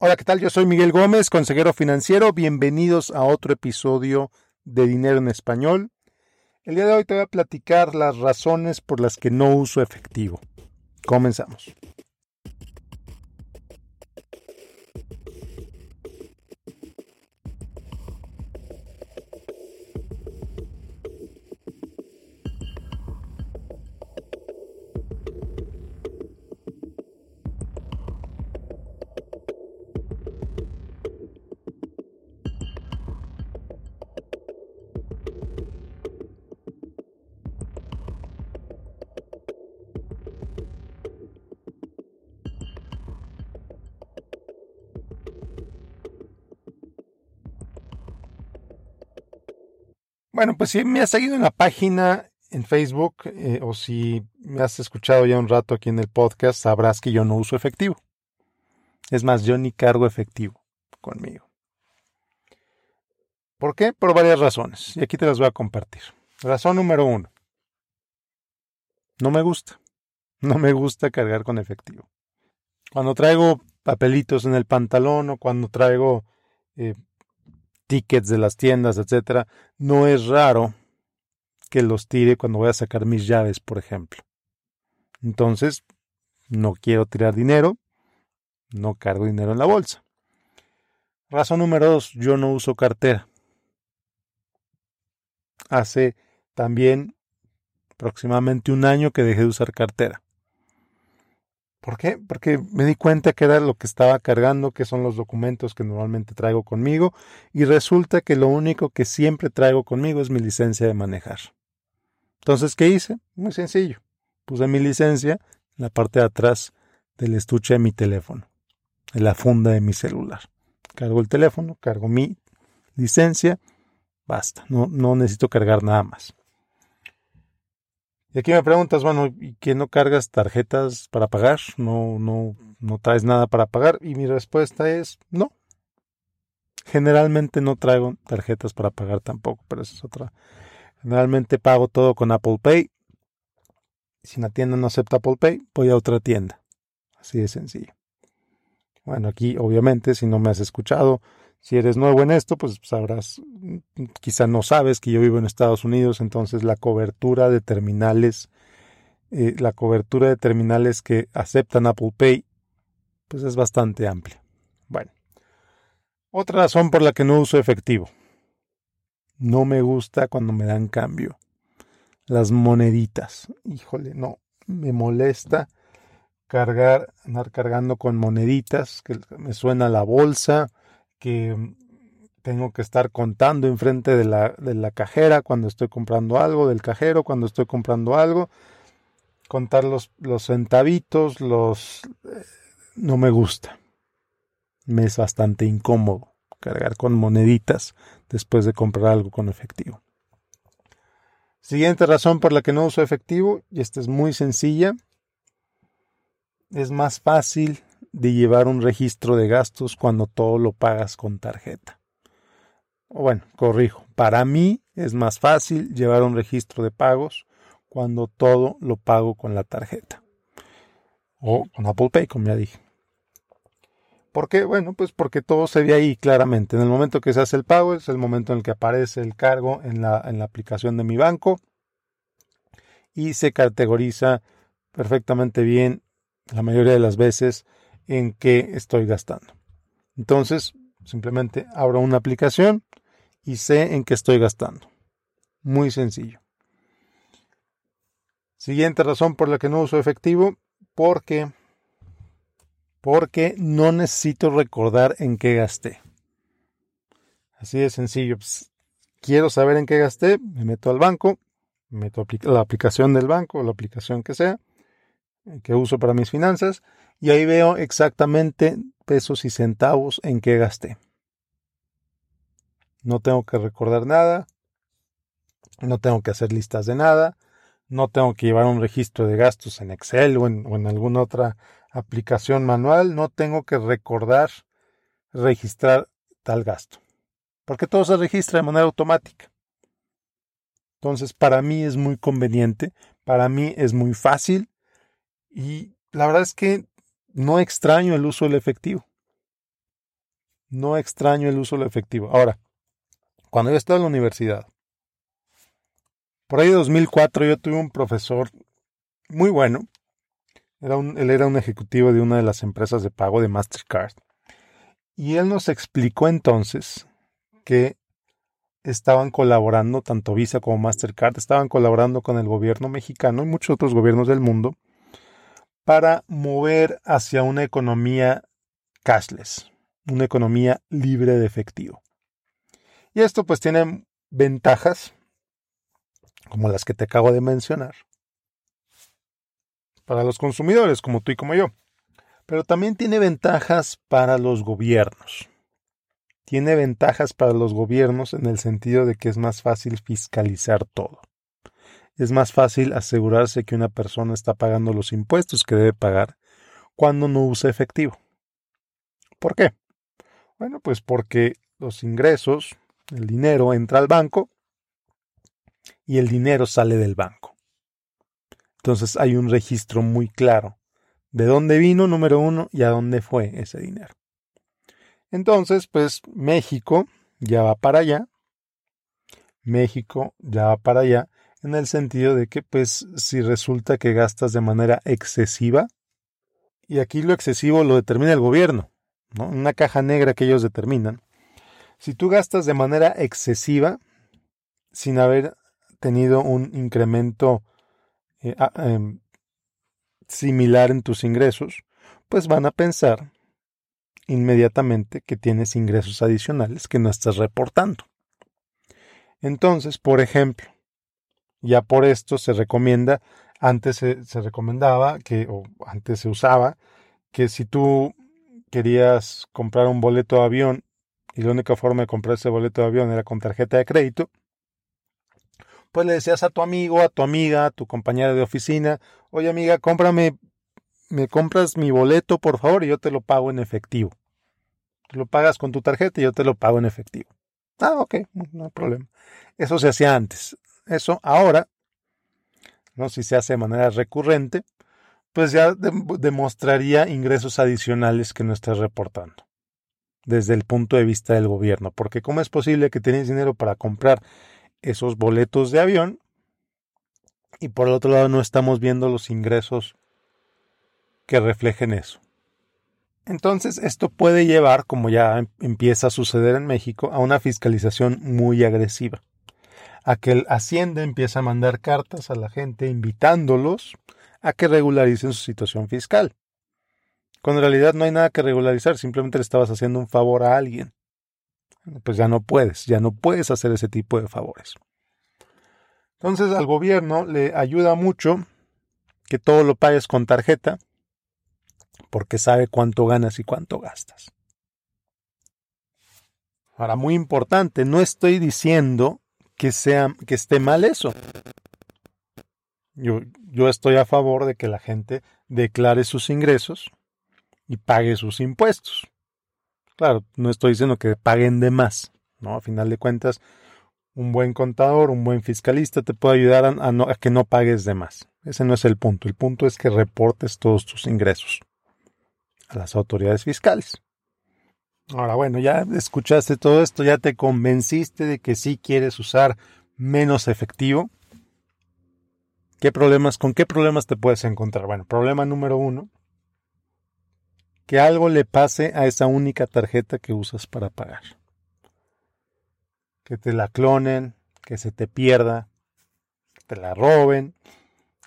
Hola, ¿qué tal? Yo soy Miguel Gómez, consejero financiero. Bienvenidos a otro episodio de Dinero en Español. El día de hoy te voy a platicar las razones por las que no uso efectivo. Comenzamos. Bueno, pues si me has seguido en la página en Facebook eh, o si me has escuchado ya un rato aquí en el podcast, sabrás que yo no uso efectivo. Es más, yo ni cargo efectivo conmigo. ¿Por qué? Por varias razones. Y aquí te las voy a compartir. Razón número uno. No me gusta. No me gusta cargar con efectivo. Cuando traigo papelitos en el pantalón o cuando traigo eh, tickets de las tiendas, etcétera, no es raro que los tire cuando voy a sacar mis llaves, por ejemplo. Entonces, no quiero tirar dinero, no cargo dinero en la bolsa. Razón número dos, yo no uso cartera. Hace también aproximadamente un año que dejé de usar cartera. ¿Por qué? Porque me di cuenta que era lo que estaba cargando, que son los documentos que normalmente traigo conmigo, y resulta que lo único que siempre traigo conmigo es mi licencia de manejar. Entonces, ¿qué hice? Muy sencillo. Puse mi licencia en la parte de atrás del estuche de mi teléfono, en la funda de mi celular. Cargo el teléfono, cargo mi licencia, basta, no, no necesito cargar nada más. Y aquí me preguntas, bueno, ¿y qué no cargas tarjetas para pagar? ¿No, no, no traes nada para pagar? Y mi respuesta es no. Generalmente no traigo tarjetas para pagar tampoco, pero esa es otra. Generalmente pago todo con Apple Pay. Si una tienda no acepta Apple Pay, voy a otra tienda. Así de sencillo. Bueno, aquí obviamente, si no me has escuchado, si eres nuevo en esto, pues sabrás, quizá no sabes que yo vivo en Estados Unidos, entonces la cobertura de terminales, eh, la cobertura de terminales que aceptan Apple Pay, pues es bastante amplia. Bueno, otra razón por la que no uso efectivo. No me gusta cuando me dan cambio. Las moneditas. Híjole, no, me molesta cargar, andar cargando con moneditas, que me suena la bolsa, que mm, tengo que estar contando enfrente de la, de la cajera cuando estoy comprando algo, del cajero cuando estoy comprando algo, contar los, los centavitos, los... Eh, no me gusta. Me es bastante incómodo cargar con moneditas después de comprar algo con efectivo. Siguiente razón por la que no uso efectivo, y esta es muy sencilla, es más fácil de llevar un registro de gastos cuando todo lo pagas con tarjeta. O bueno, corrijo, para mí es más fácil llevar un registro de pagos cuando todo lo pago con la tarjeta. O con Apple Pay, como ya dije. ¿Por qué? Bueno, pues porque todo se ve ahí claramente. En el momento que se hace el pago es el momento en el que aparece el cargo en la, en la aplicación de mi banco y se categoriza perfectamente bien la mayoría de las veces en qué estoy gastando. Entonces, simplemente abro una aplicación y sé en qué estoy gastando. Muy sencillo. Siguiente razón por la que no uso efectivo, porque porque no necesito recordar en qué gasté. Así de sencillo. Pues, quiero saber en qué gasté, me meto al banco, me meto la aplicación del banco, la aplicación que sea, que uso para mis finanzas, y ahí veo exactamente pesos y centavos en qué gasté. No tengo que recordar nada, no tengo que hacer listas de nada, no tengo que llevar un registro de gastos en Excel o en, o en alguna otra aplicación manual, no tengo que recordar registrar tal gasto, porque todo se registra de manera automática. Entonces, para mí es muy conveniente, para mí es muy fácil y la verdad es que no extraño el uso del efectivo. No extraño el uso del efectivo. Ahora, cuando yo estaba en la universidad, por ahí de 2004 yo tuve un profesor muy bueno. Era un, él era un ejecutivo de una de las empresas de pago de Mastercard. Y él nos explicó entonces que estaban colaborando, tanto Visa como Mastercard, estaban colaborando con el gobierno mexicano y muchos otros gobiernos del mundo para mover hacia una economía cashless, una economía libre de efectivo. Y esto pues tiene ventajas, como las que te acabo de mencionar, para los consumidores como tú y como yo, pero también tiene ventajas para los gobiernos. Tiene ventajas para los gobiernos en el sentido de que es más fácil fiscalizar todo. Es más fácil asegurarse que una persona está pagando los impuestos que debe pagar cuando no usa efectivo. ¿Por qué? Bueno, pues porque los ingresos, el dinero entra al banco y el dinero sale del banco. Entonces hay un registro muy claro de dónde vino, número uno, y a dónde fue ese dinero. Entonces, pues México ya va para allá. México ya va para allá en el sentido de que, pues, si resulta que gastas de manera excesiva, y aquí lo excesivo lo determina el gobierno, ¿no? Una caja negra que ellos determinan. Si tú gastas de manera excesiva, sin haber tenido un incremento eh, em, similar en tus ingresos, pues van a pensar inmediatamente que tienes ingresos adicionales que no estás reportando. Entonces, por ejemplo, ya por esto se recomienda, antes se, recomendaba que, o antes se usaba, que si tú querías comprar un boleto de avión y la única forma de comprar ese boleto de avión era con tarjeta de crédito, pues le decías a tu amigo, a tu amiga, a tu compañera de oficina, oye amiga, cómprame, me compras mi boleto por favor y yo te lo pago en efectivo. Lo pagas con tu tarjeta y yo te lo pago en efectivo. Ah, ok, no hay problema. Eso se hacía antes. Eso ahora, ¿no? si se hace de manera recurrente, pues ya demostraría ingresos adicionales que no estás reportando desde el punto de vista del gobierno. Porque ¿cómo es posible que tienes dinero para comprar esos boletos de avión y por el otro lado no estamos viendo los ingresos que reflejen eso. Entonces esto puede llevar, como ya em, empieza a suceder en México, a una fiscalización muy agresiva. A que el Hacienda empieza a mandar cartas a la gente invitándolos a que regularicen su situación fiscal. Cuando en realidad no hay nada que regularizar, simplemente le estabas haciendo un favor a alguien pues ya no puedes, ya no puedes hacer ese tipo de favores. Entonces al gobierno le ayuda mucho que todo lo pagues con tarjeta porque sabe cuánto ganas y cuánto gastas. Ahora, muy importante, no estoy diciendo que, sea, que esté mal eso. Yo, yo estoy a favor de que la gente declare sus ingresos y pague sus impuestos. Claro, no estoy diciendo que paguen de más, ¿no? A final de cuentas, un buen contador, un buen fiscalista te puede ayudar a, que no pagues de más. Ese no es el punto. El punto es que reportes todos tus ingresos a las autoridades fiscales. Ahora, bueno, ya escuchaste todo esto, ya te convenciste de que sí quieres usar menos efectivo. ¿Qué problemas, con qué problemas te puedes encontrar? Bueno, problema número uno, que algo le pase a esa única tarjeta que usas para pagar. Que te la clonen, que se te pierda, que te la roben,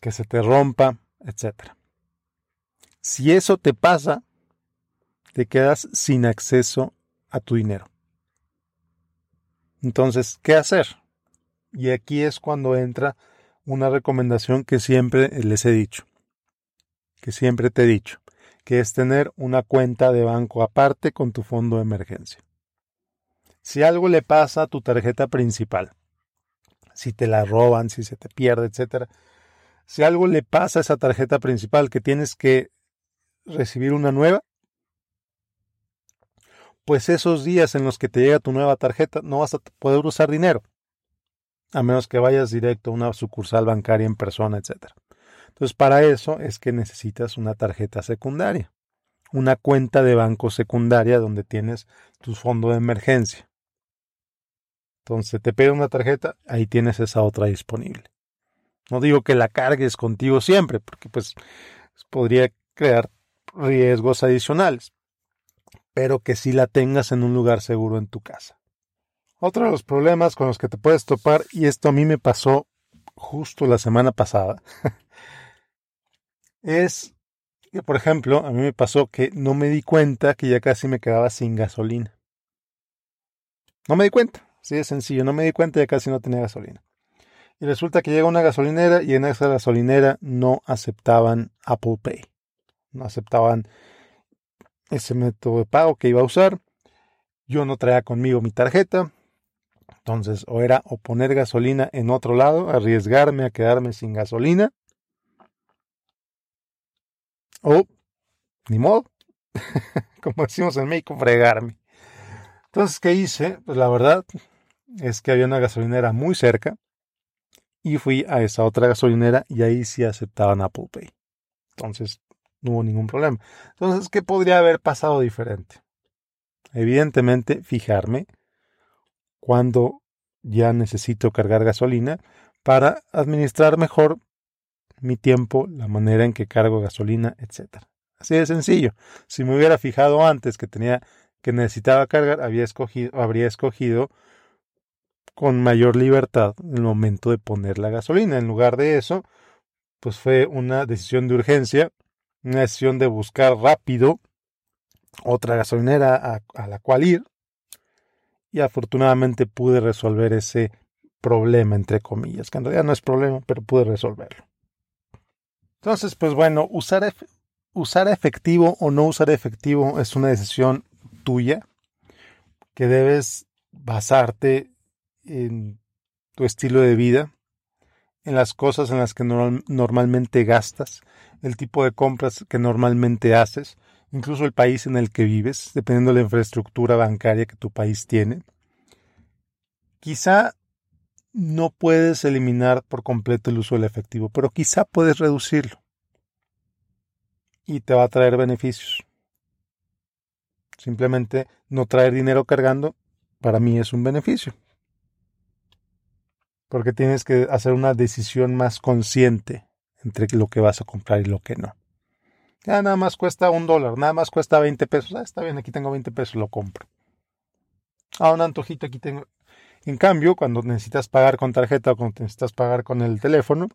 que se te rompa, etc. Si eso te pasa, te quedas sin acceso a tu dinero. Entonces, ¿qué hacer? Y aquí es cuando entra una recomendación que siempre les he dicho, que siempre te he dicho que es tener una cuenta de banco aparte con tu fondo de emergencia. Si algo le pasa a tu tarjeta principal, si te la roban, si se te pierde, etc. Si algo le pasa a esa tarjeta principal que tienes que recibir una nueva, pues esos días en los que te llega tu nueva tarjeta no vas a poder usar dinero, a menos que vayas directo a una sucursal bancaria en persona, etc. Entonces, para eso es que necesitas una tarjeta secundaria. una cuenta de banco secundaria donde tienes tu fondo de emergencia. Entonces te pide una tarjeta, ahí tienes esa otra disponible. No digo que la cargues contigo siempre, porque pues podría crear riesgos adicionales, pero que sí la tengas en un lugar seguro en tu casa. Otro de los problemas con los que te puedes topar, y esto a mí me pasó justo la semana pasada, es que, por ejemplo, a mí me pasó que no me di cuenta que ya casi me quedaba sin gasolina. No me di cuenta, así de sencillo, no me di cuenta ya casi no tenía gasolina. Y resulta que llega una gasolinera y en esa gasolinera no aceptaban Apple Pay. No aceptaban ese método de pago que iba a usar. Yo no traía conmigo mi tarjeta. Entonces, o era o poner gasolina en otro lado, arriesgarme a quedarme sin gasolina. O, ni modo, como decimos en México, fregarme. Entonces, ¿qué hice? Pues la verdad es que había una gasolinera muy cerca y fui a esa otra gasolinera y ahí sí aceptaban Apple Pay. Entonces no hubo ningún problema. Entonces, ¿qué podría haber pasado diferente? Evidentemente, fijarme cuando ya necesito cargar gasolina para administrar mejor mi tiempo, la manera en que cargo gasolina, etc. Así de sencillo. Si me hubiera fijado antes que tenía que necesitaba cargar, había escogido, habría escogido con mayor libertad el momento de poner la gasolina. En lugar de eso, pues fue una decisión de urgencia, una decisión de buscar rápido otra gasolinera a, la cual ir y afortunadamente pude resolver ese problema, entre comillas, que en realidad no es problema, pero pude resolverlo. Entonces, pues bueno, usar, usar efectivo o no usar efectivo es una decisión tuya que debes basarte en tu estilo de vida, en las cosas en las que normalmente gastas, el tipo de compras que normalmente haces, incluso el país en el que vives, dependiendo de la infraestructura bancaria que tu país tiene. Quizá no puedes eliminar por completo el uso del efectivo, pero quizá puedes reducirlo y te va a traer beneficios. Simplemente no traer dinero cargando para mí es un beneficio porque tienes que hacer una decisión más consciente entre lo que vas a comprar y lo que no. Ya nada más cuesta un dólar, nada más cuesta 20 pesos. Ah, está bien, aquí tengo 20 pesos, lo compro. Ah, un antojito aquí tengo. En cambio, cuando necesitas pagar con tarjeta o cuando necesitas pagar con el teléfono,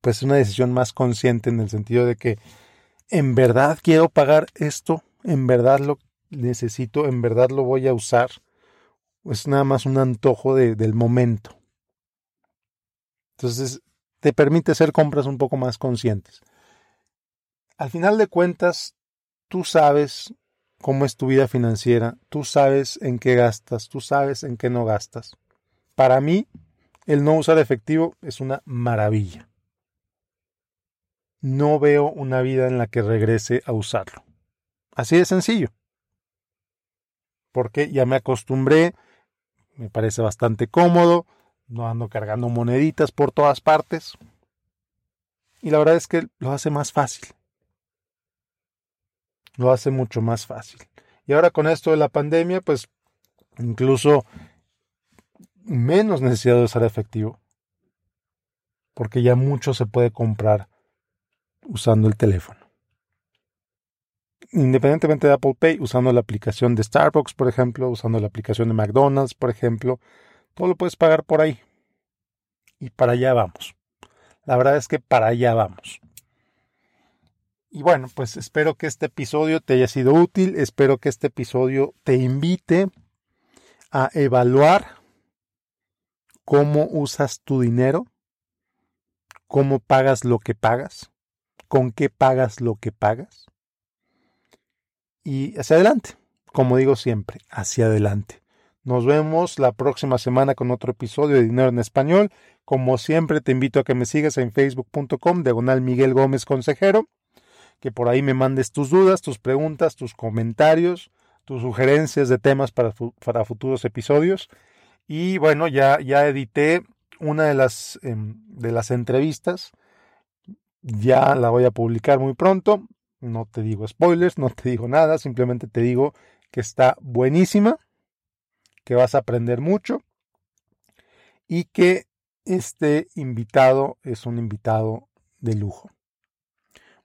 pues es una decisión más consciente en el sentido de que en verdad quiero pagar esto, en verdad lo necesito, en verdad lo voy a usar. Es nada más un antojo del momento. Entonces, te permite hacer compras un poco más conscientes. Al final de cuentas, tú sabes cómo es tu vida financiera, tú sabes en qué gastas, tú sabes en qué no gastas. Para mí, el no usar efectivo es una maravilla. No veo una vida en la que regrese a usarlo. Así de sencillo. Porque ya me acostumbré, me parece bastante cómodo, no ando cargando moneditas por todas partes. Y la verdad es que lo hace más fácil. Lo hace mucho más fácil. Y ahora con esto de la pandemia, pues incluso menos necesidad de usar efectivo. Porque ya mucho se puede comprar usando el teléfono. Independientemente de Apple Pay, usando la aplicación de Starbucks, por ejemplo, usando la aplicación de McDonald's, por ejemplo, todo lo puedes pagar por ahí. Y para allá vamos. La verdad es que para allá vamos. Y bueno, pues espero que este episodio te haya sido útil. Espero que este episodio te invite a evaluar cómo usas tu dinero, cómo pagas lo que pagas, con qué pagas lo que pagas. Y hacia adelante, como digo siempre, hacia adelante. Nos vemos la próxima semana con otro episodio de Dinero en Español. Como siempre, te invito a que me sigas en facebook.com, diagonal Miguel Gómez Consejero, que por ahí me mandes tus dudas, tus preguntas, tus comentarios, tus sugerencias de temas para, futuros episodios. Y bueno, ya, ya edité una de las, em, de las entrevistas. Ya la voy a publicar muy pronto. No te digo spoilers, no te digo nada, simplemente te digo que está buenísima, que vas a aprender mucho y que este invitado es un invitado de lujo.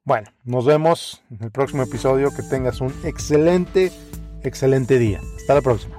Bueno, nos vemos en el próximo episodio. Que tengas un excelente, excelente día. Hasta la próxima.